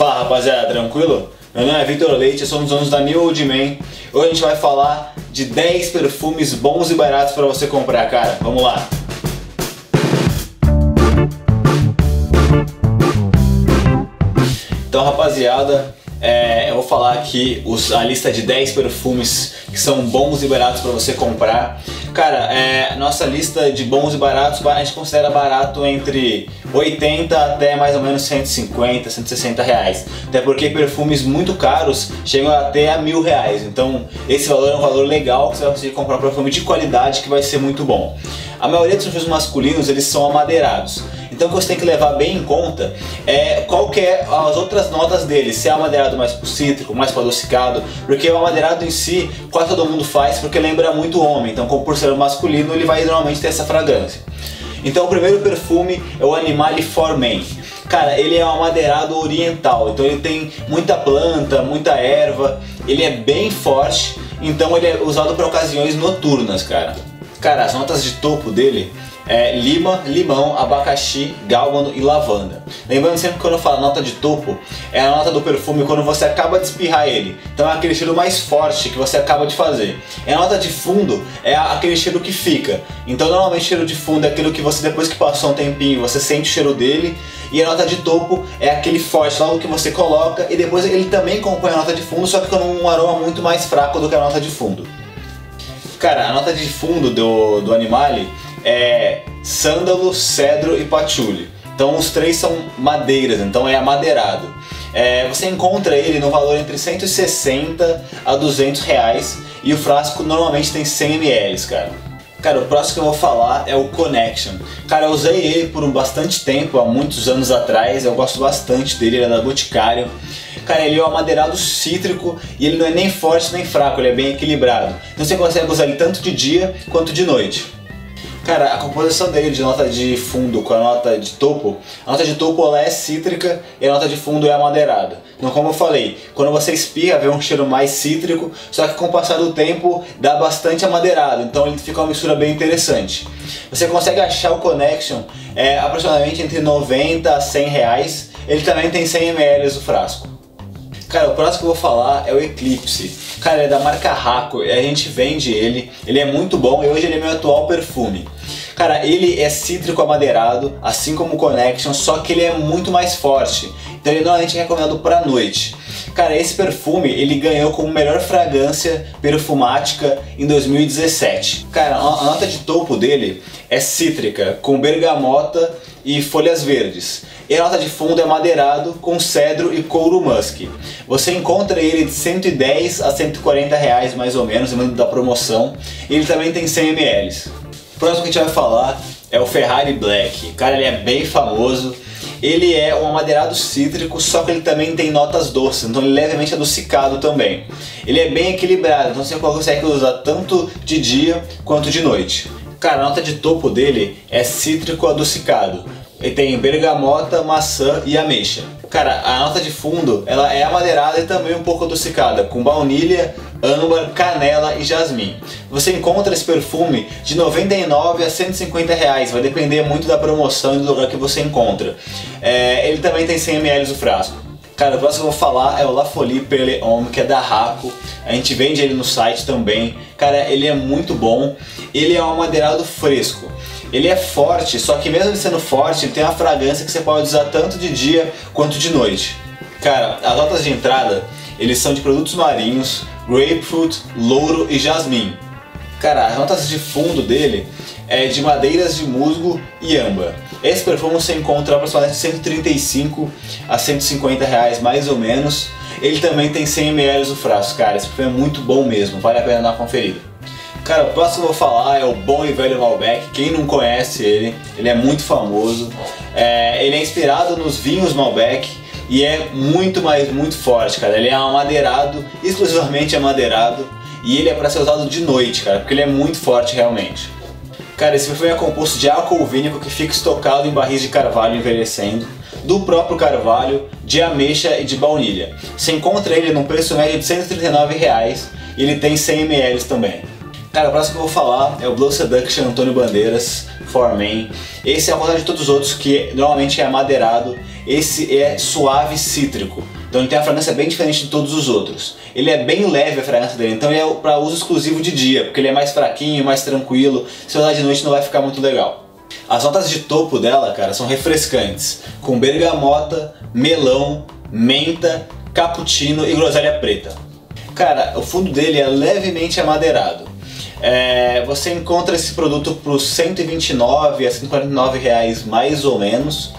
Fala rapaziada, tranquilo? Meu nome é Vitor Leite, dos donos da New Old Man. Hoje a gente vai falar de 10 perfumes bons e baratos para você comprar, cara. Vamos lá! Então, rapaziada, é, eu vou falar aqui os, a lista de 10 perfumes que são bons e baratos para você comprar. Cara, é, nossa lista de bons e baratos a gente considera barato entre 80 até mais ou menos 150, 160 reais. Até porque perfumes muito caros chegam até a mil reais. Então esse valor é um valor legal que você vai conseguir comprar um perfume de qualidade que vai ser muito bom. A maioria dos perfumes masculinos eles são amadeirados. Então o que você tem que levar bem em conta é qual que é as outras notas dele, se é amadeirado mais cítrico, mais adocicado, porque o amadeirado em si quase todo mundo faz porque lembra muito homem, então como por ser masculino ele vai normalmente ter essa fragrância. Então o primeiro perfume é o Animale for Men. Cara, ele é um amadeirado oriental, então ele tem muita planta, muita erva, ele é bem forte, então ele é usado para ocasiões noturnas, cara. Cara, as notas de topo dele é lima, limão, abacaxi, gálbano e lavanda. Lembrando sempre que quando eu falo nota de topo, é a nota do perfume quando você acaba de espirrar ele. Então é aquele cheiro mais forte que você acaba de fazer. E a nota de fundo é aquele cheiro que fica. Então normalmente cheiro de fundo é aquilo que você depois que passou um tempinho, você sente o cheiro dele. E a nota de topo é aquele forte logo que você coloca e depois ele também compõe a nota de fundo, só que com um aroma muito mais fraco do que a nota de fundo. Cara, a nota de fundo do, do Animale é sândalo, cedro e patchouli. Então os três são madeiras, então é amadeirado. É, você encontra ele no valor entre 160 a 200 reais e o frasco normalmente tem 100 ml, cara. Cara, o próximo que eu vou falar é o Connection. Cara, eu usei ele por bastante tempo, há muitos anos atrás, eu gosto bastante dele, ele é da Boticário. Cara, ele é um amadeirado cítrico e ele não é nem forte nem fraco, ele é bem equilibrado. Então você consegue usar ele tanto de dia quanto de noite. Cara, a composição dele de nota de fundo com a nota de topo, a nota de topo ela é cítrica e a nota de fundo é amadeirada. Então, como eu falei, quando você espirra vem um cheiro mais cítrico, só que com o passar do tempo dá bastante amadeirado, então ele fica uma mistura bem interessante. Você consegue achar o Connection é, aproximadamente entre 90 a 100 reais, ele também tem 100 ml o frasco. Cara, o próximo que eu vou falar é o Eclipse. Cara, é da marca Raco a gente vende ele. Ele é muito bom e hoje ele é meu atual perfume. Cara, ele é cítrico amadeirado, assim como o Connection, só que ele é muito mais forte. Então ele normalmente é recomendado para noite. Cara, esse perfume ele ganhou como melhor fragrância perfumática em 2017. Cara, a nota de topo dele é cítrica, com bergamota e folhas verdes. E a nota de fundo é madeirado com cedro e couro musk. Você encontra ele de 110 a 140 reais mais ou menos, no da promoção. Ele também tem 100 ml. O próximo que a gente vai falar é o Ferrari Black. Cara, ele é bem famoso. Ele é um amadeirado cítrico, só que ele também tem notas doces, então ele é levemente adocicado também. Ele é bem equilibrado, então você consegue usar tanto de dia quanto de noite. Cara, a nota de topo dele é cítrico adocicado. Ele tem bergamota, maçã e ameixa. Cara, a nota de fundo ela é amadeirada e também um pouco adocicada, com baunilha, âmbar, canela e jasmim. Você encontra esse perfume de 99 a 150 reais, vai depender muito da promoção e do lugar que você encontra. É, ele também tem 100 ml o frasco. Cara, o próximo que eu vou falar é o La Folie Perle Homme, que é da Raco. A gente vende ele no site também. Cara, ele é muito bom. Ele é um amadeirado fresco. Ele é forte, só que mesmo sendo forte, ele tem uma fragrância que você pode usar tanto de dia quanto de noite. Cara, as notas de entrada, eles são de produtos marinhos, grapefruit, louro e jasmim. Cara, as notas de fundo dele é de madeiras de musgo e âmbar. Esse perfume você encontra aproximadamente 135 a 150 reais mais ou menos. Ele também tem 100 ml o frasco, cara. Esse perfume é muito bom mesmo, vale a pena dar uma conferida. Cara, o próximo que eu vou falar é o Bom e Velho Malbec. Quem não conhece ele, ele é muito famoso. É, ele é inspirado nos vinhos Malbec e é muito, mais muito forte, cara. Ele é amadeirado, exclusivamente amadeirado, e ele é para ser usado de noite, cara, porque ele é muito forte realmente. Cara, esse perfume é composto de álcool vínico que fica estocado em barris de carvalho envelhecendo, do próprio carvalho, de ameixa e de baunilha. Você encontra ele num preço médio de 139 reais, e ele tem 100 ml também. Cara, o próximo que eu vou falar é o Blow Seduction Antônio Bandeiras Foreman. Esse é ao contrário de todos os outros que normalmente é amadeirado. Esse é suave cítrico. Então ele tem uma fragrância bem diferente de todos os outros. Ele é bem leve a fragrância dele, então ele é para uso exclusivo de dia, porque ele é mais fraquinho, mais tranquilo. Se usar de noite não vai ficar muito legal. As notas de topo dela, cara, são refrescantes, com bergamota, melão, menta, cappuccino e groselha preta. Cara, o fundo dele é levemente amadeirado. É, você encontra esse produto por 129 a 149 reais mais ou menos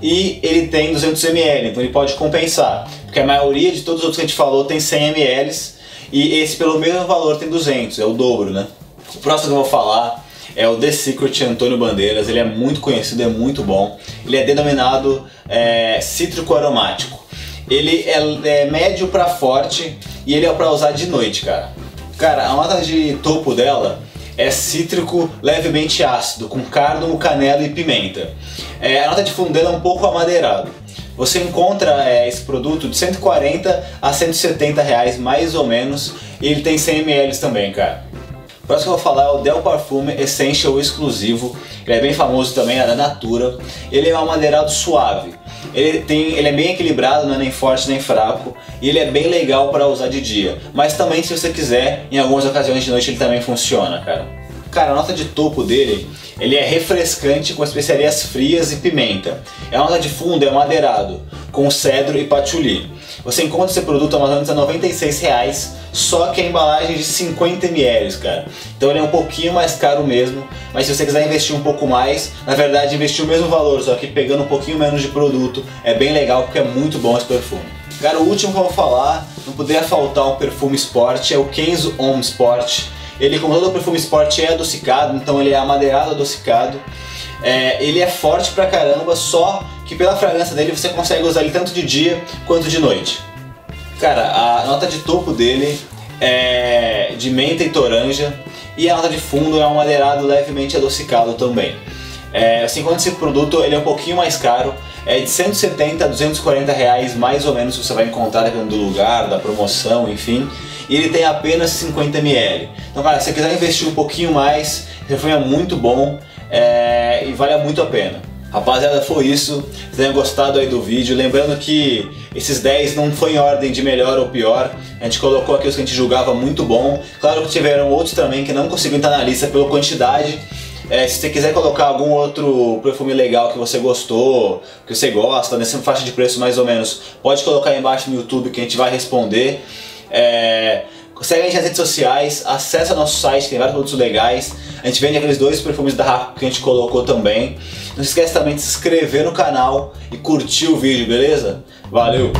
e ele tem 200 ml, então ele pode compensar, porque a maioria de todos os outros que a gente falou tem 100 ml e esse pelo mesmo valor tem 200, é o dobro, né? O próximo que eu vou falar é o The Secret Antônio Bandeiras, ele é muito conhecido, é muito bom. Ele é denominado é, cítrico aromático. Ele é, é médio para forte e ele é para usar de noite, cara. Cara, a nota de topo dela é cítrico levemente ácido, com cárdomo, canela e pimenta. É, a nota de fundo dela é um pouco amadeirado. Você encontra é, esse produto de 140 a 170 reais mais ou menos e ele tem 100 ml também, cara. O próximo que eu vou falar é o Del Parfume Essential Exclusivo. Ele é bem famoso também, é da Natura. Ele é um amadeirado suave. Ele, tem, ele é bem equilibrado, não é nem forte nem fraco, e ele é bem legal para usar de dia. Mas também, se você quiser, em algumas ocasiões de noite ele também funciona, cara. Cara, a nota de topo dele, ele é refrescante com especiarias frias e pimenta. E a nota de fundo é madeirado, com cedro e patchouli. Você encontra esse produto a mais ou menos a 96 reais, só que a embalagem é de 50 ml, cara. Então ele é um pouquinho mais caro mesmo, mas se você quiser investir um pouco mais, na verdade investir o mesmo valor, só que pegando um pouquinho menos de produto, é bem legal porque é muito bom esse perfume. Cara, o último que eu vou falar, não poderia faltar um perfume Sport, é o Kenzo Home Sport. Ele, como todo perfume Sport, é adocicado, então ele é amadeirado adocicado. É, ele é forte pra caramba, só que pela fragrância dele você consegue usar ele tanto de dia quanto de noite. Cara, a nota de topo dele é de menta e toranja e a nota de fundo é um madeirado levemente adocicado também. É, assim, quando esse produto ele é um pouquinho mais caro, é de 170 a 240 reais mais ou menos você vai encontrar dependendo do lugar, da promoção, enfim. E ele tem apenas 50 ml. Então, cara, se você quiser investir um pouquinho mais, perfume é muito bom é, e vale muito a pena. Rapaziada, foi isso. Tenham gostado aí do vídeo. Lembrando que esses 10 não foi em ordem de melhor ou pior. A gente colocou aqui os que a gente julgava muito bom. Claro que tiveram outros também que não conseguiram estar na lista pela quantidade. É, se você quiser colocar algum outro perfume legal que você gostou, que você gosta, nessa faixa de preço mais ou menos, pode colocar aí embaixo no YouTube que a gente vai responder. É, segue a gente nas redes sociais, acessa nosso site, tem vários produtos legais. A gente vende aqueles dois perfumes da Raco que a gente colocou também. Não se esquece também de se inscrever no canal e curtir o vídeo, beleza? Valeu!